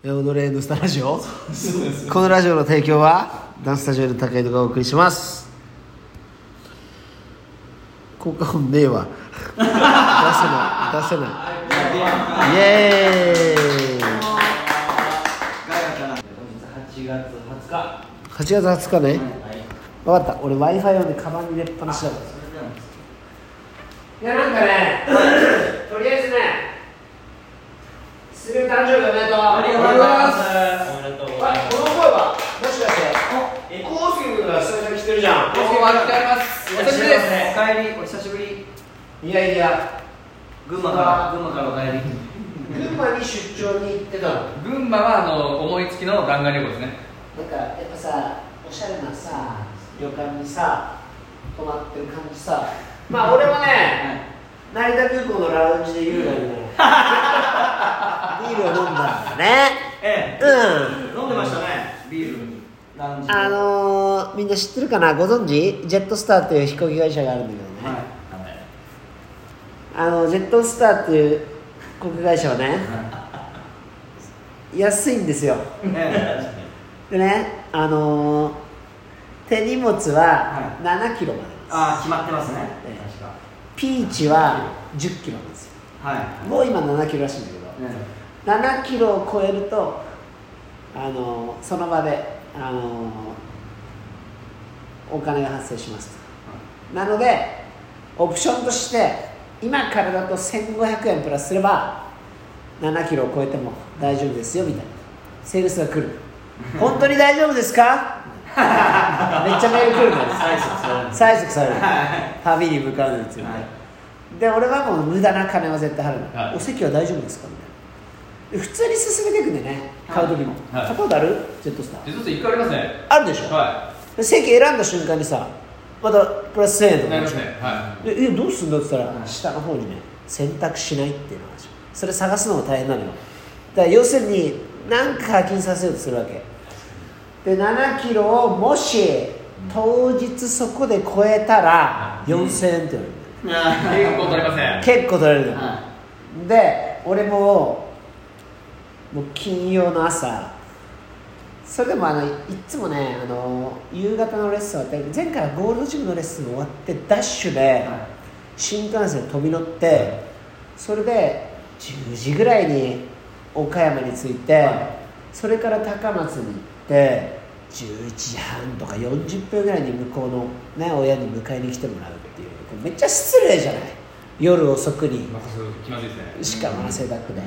え踊れヌスタラジオ。このラジオの提供はダンススタジオの高井戸がお送りします。効果音ねえわ。出せない。出せない。イエーイ。8月20日8月20日。ねはい分かった。俺 w i f i をねカバンに入れっぱなしだから。いやなんかね とりあえずねすぐ誕生日おめでとう。ありがとうございます。おめでとうございます。あこの声はもしかしてえコウスケ君が久々に来てるじゃん。どうもありがとうございます。お久しぶりです。おかえり。お久しぶり。いやいや群馬から群馬からおかえり群馬に出張に行ってたの。群馬はあの思いつきの弾丸旅行ですね。なんかやっぱさおしゃれなさ旅館にさ泊まってる感じさ。まあ俺もね、成田空港のラウンジで優雅にね ビールを飲んだね。えうん。え飲んでましたね。ビールあのー、みんな知ってるかな？ご存知？ジェットスターという飛行機会社があるんだけどね、はい。あのジェットスターっていう航空会社はね安いんですよ。えでねあのー手荷物は7キロまでです、ああ決まってますね。えか。ピーチは10キロなんですよ。はい。もう今7キロらしいんだけど、7キロを超えるとあのーその場であのーお金が発生します。となのでオプションとして今からだと1500円プラスすれば7キロを超えても大丈夫ですよみたいな。セールスが来る。本当に大丈夫ですか？めっちゃメール来るんです催促される。旅に向かうのについて、はい。で俺はもう無駄な金は絶対払う。の、はい。お席は大丈夫ですか？みたいな。で普通に進めていくんでね。買う時も、はい。買ったことある？ジェットスター。実は一回ありますね。あるでしょ、はで席選んだ瞬間にさまたプラス1000円とい。かなりますね。はでえどうすんだって言ったら、はい。下の方にね選択しないっていうのがあるでしょ。それ探すのも大変なのよ。だから要するに何か課金させようとするわけ。で7キロをもし当日そこで超えたら4000円って言われる。結構取れません。結構取れるの、はで俺ももう金曜の朝。それでもあのいつもねあの夕方のレッスン終わって前回はゴールドジムのレッスン終わってダッシュでは新幹線飛び乗ってそれで10時ぐらいに岡山に着いて、はい。それから高松に行って11時半とか40分ぐらいに向こうの、ね、親に迎えに来てもらうっていうめっちゃ失礼じゃない？夜遅くに。しかも汗だくで、う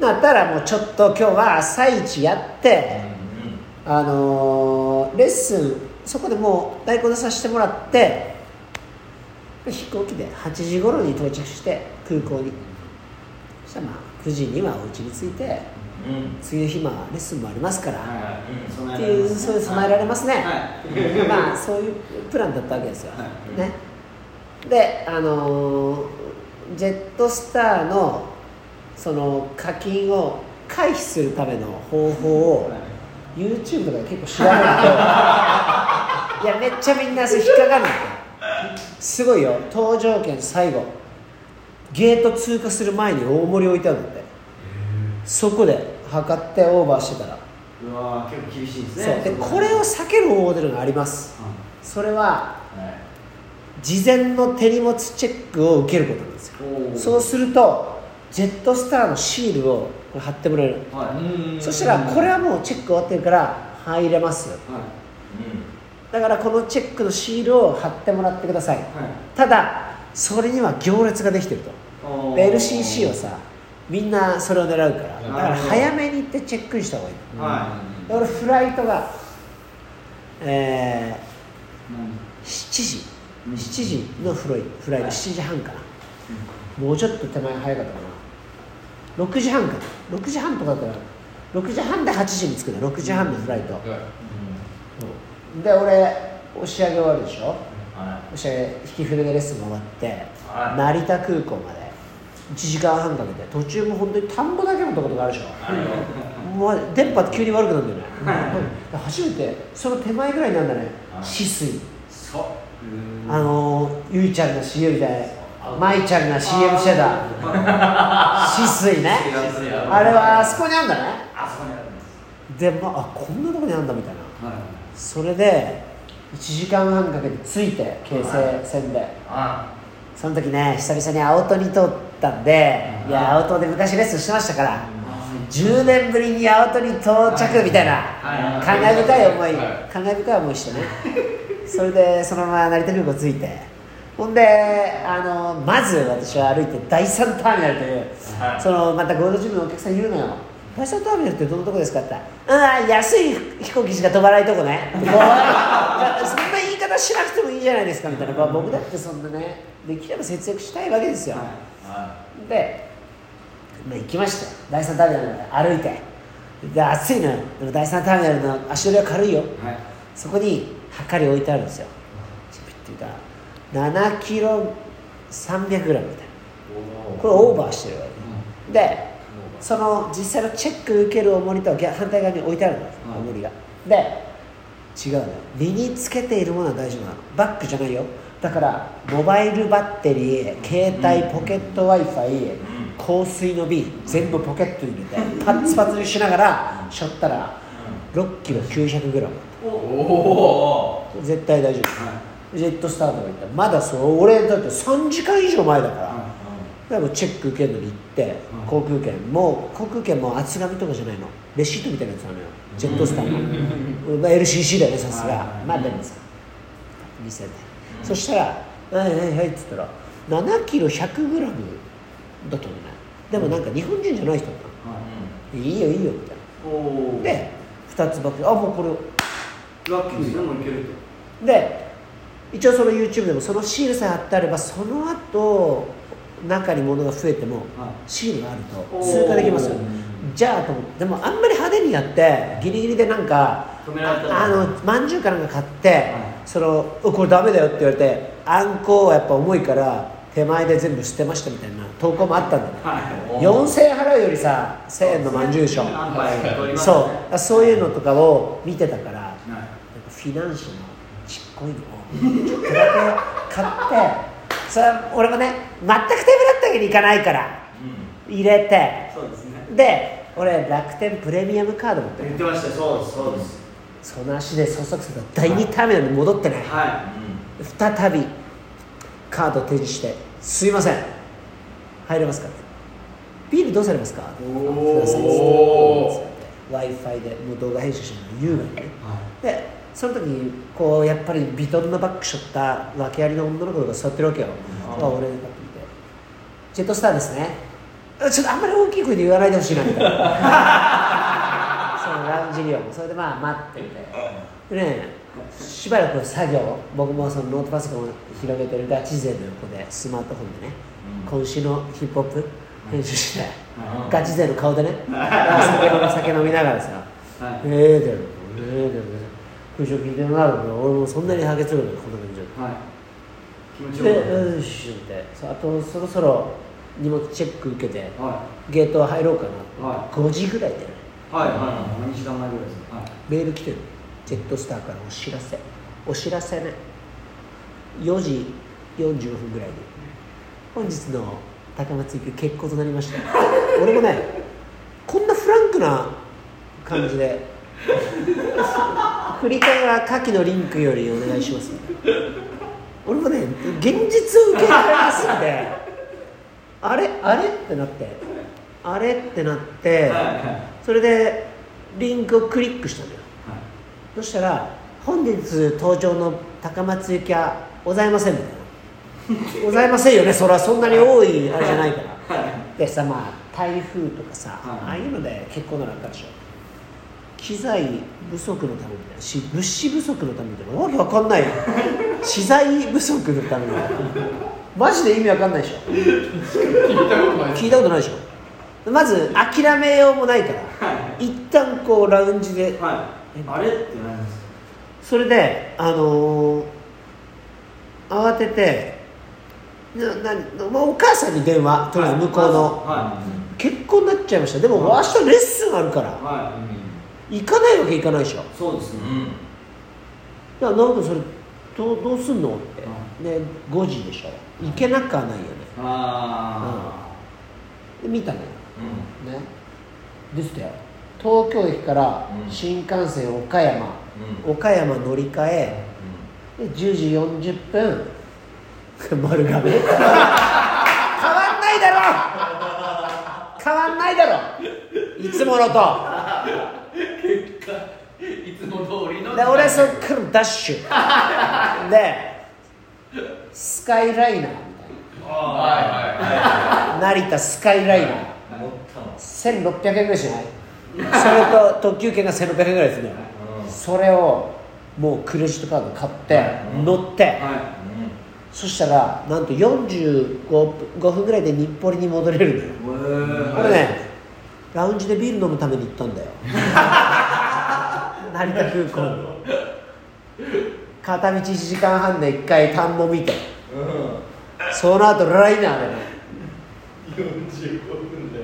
なったらもうちょっと今日は朝一やって、あのーレッスンそこでもう代行でさせてもらって飛行機で8時頃に到着して空港に。そしたらまあ9時にはお家に着いてんうん。次の日まあレッスンもありますから、はい。うん。っていうそういう備えられますね、はい。まあそういうプランだったわけですよ、はい。ね。であのージェットスターのその課金を回避するための方法を YouTube とかで結構調べるといやめっちゃみんなそれ引っかかるんすごいよ。搭乗券最後。ゲート通過する前に大盛り置いてあるんだってそこで測ってオーバーしてたら。うわー結構厳しいですね。でこ。れを避ける方法というのがありますそれははい。事前の手荷物チェックを受けることなんですよ。そうするとジェットスターのシールを貼ってもらえる。はい。そしたらこれはもうチェック終わってるから入れますはい。だからこのチェックのシールを貼ってもらってください。はい。ただそれには行列ができてると。LCC はさみんなそれを狙うから。だから早めに行ってチェックインした方がいい。はで俺フライトがえいー、7時。うん。7時のフロイフライト。はい。7時半かな、もうちょっと手前早かったかな6時半か。な6時半とかだったら6時半で8時に着くね6時半のフライト、はい。うん。で俺押し上げ終わるでしょ？は押し上げ引き船でレッスンが終わって、はい。成田空港まで。1時間半かけて。途中も本当に田んぼだけのとことかあるでしょ、もう電波急に悪くなるんだよね、うん。初めてその手前ぐらいになるんだね。はい。止水あのー、ゆいちゃんの CM みたいな舞ちゃんが CM してた止水ね。あれはあそこにあるんだね。あそこにあるんです。でもあこんなとこにあるんだみたいな。はい。それで1時間半かけて着いて京成線で。あその時ね久々に青戸に通ったんでいや青戸で昔レッスンしてましたから10年ぶりに青戸に到着みたいなはい。感慨深い思いはい。感慨深い思いしてね。それでそのまま成田空港着いてほんであのまず私は歩いて第三ターミナルという、はい。そのまたゴールドジムのお客さんいるのよ。第三ターミナルってどのとこですかって。言ったら「ああ安い飛行機しか飛ばないとこね 」そんな言い方しなくてもいいじゃないですかみたいな、まあ、僕だってそんなねできれば節約したいわけですよ、はで、まあ、行きました。よ第三ターミナルまで歩いて。で暑いのよ。でも第三ターミナルの足取りは軽いよ。いはい。そこに測り置いてあるんですよ。チップっていうか7キロ300グラムみたいな。これオーバーしてるわけ。でその実際のチェック受ける重りとは逆反対側に置いてあるんですうん重りが。で違うの。よ身につけているものは大丈夫なの。バッグじゃないよ。だからモバイルバッテリー携帯ポケット w i f i 香水の瓶全部ポケットに入れてパツパツにしながらしょったら6キロ900グラム。おお絶対大丈夫ジェットスターとか行ったらまだそう俺だって3時間以上前だから、でもチェック受けるのに行って、うん。航空券。もう航空券も厚紙とかじゃないの。レシートみたいなやつなのよ。ジェットスターの、まあ、LCC だよねさすが、まあでもさ見せて、そしたら「はいはいはい」っつったら7キロ100グラムだったのね。でもなんか日本人じゃない人だったの。い。いよいいよみたいな。で2つバックあもうこれラッキーですねもういけると。で一応その YouTube でもそのシールさえ貼ってあればその後中に物が増えてもはい。シールがあると通過できます。よじゃあと思って。でもあんまり派手にやってギリギリでなんかああのまんじゅうかなんか買って、い。そのうこれダメだよって言われてあんこはやっぱ重いから手前で全部捨てましたみたいな投稿もあったんだよ。はい。4000円払うよりさ1000円のまんじゅうでしょ。何杯か取りますそう。そういうのとかを見てたからはい。なんかフィナンシェのちっこいの。をちょっとだけ買ってそれは俺もね全く手ぶらったわけにいかないから入れて。そうですね。で俺楽天プレミアムカード持ってる。言ってましたそうですそうです。その足で捜索すると第2ターミナルに戻ってねは再びカード提示して「すいません。入れますか?」ビールどうされますか?」おー。くださいっつって w i f i でもう動画編集してるの優雅にね。い。でその時にこうやっぱりヴィトンのバッグしょった訳ありの女の子が座ってるわけよ、あ俺がパッと見て「ジェットスターですね」あちょっとあんまり大きい声で言わないでほしいな。みたいなそのラウンジにはそれでまあ待ってて。でねしばらく作業僕もそのノートパソコンを広げてる。ガチ勢の横でスマートフォンでね、今週のヒップホップ編集して、うん。ガチ勢の顔でね酒飲み酒飲みながらさ。はい。ええだよ、ええだよ、空食聞いてもらうの俺もそんなにハゲつるのこんな感じはい。気持ちで、よかっよしってあとそろそろ荷物チェック受けてたはゲート入ろうかな、は5時ぐらいでね。いはいはい。何時間前ぐらいです。かはい。メール来てる。ジェットスターからお知らせ。お知らせね。4時45分ぐらいに。本日の高松行き結構となりました。俺もねこんなフランクな感じで 振り替えは下記のリンクよりお願いします。俺もね現実を受け入れなすぎてあれあれってなって。あれってなって。はいはいそれでリンクをクリックしたのよ。そしたら「本日登場の高松行きはございません」みたいな「ございませんよね。それはそんなに多いあれじゃないから」でさまあ台風とかさ、はい。ああいうので結構なのあったでしょ機材不足のためみたいな。し物資不足のためみたいな。わけわかんない 資材不足のためみたいな。マジで意味わかんないでしょ。聞いたことないです。聞いたことないでしょ。まず諦めようもないから。一旦こうラウンジで。はい。あれって何です。かそれであのー慌ててなな、まあ、お母さんに電話とりあえず向こうの、は結婚になっちゃいました。でも明日レッスンあるから。い。は行かないわけいかないでしょ。いそうですね。いや直人それどうどうすんのって、ね、5時でしょ。行けなくはないよね。あで見たのよ。うね。でしたよ。東京駅からうん。新幹線岡山、んうん。岡山乗り換え。で10時40分。丸亀。変わんないだろ。変わんないだろ。いつものと通りので俺そっからダッシュ。でスカイライナーみたいはいはな成田スカイライナー。いはい。持ったの。1600円ぐらいしない？それと特急券が1600円ぐらいですねうん。それをもうクレジットカード買ってうん乗って。あはそしたらなんと45分5分ぐらいで日暮里に戻れるのよ。これねラウンジでビール飲むために行ったんだよ 成田空港に片道1時間半で1回田んぼ見て。うその後ライナーでね。ん45分で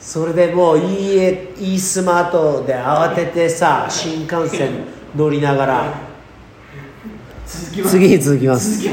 それでもういいえいいスマートで慌ててさ新幹線乗りながら。次に続きます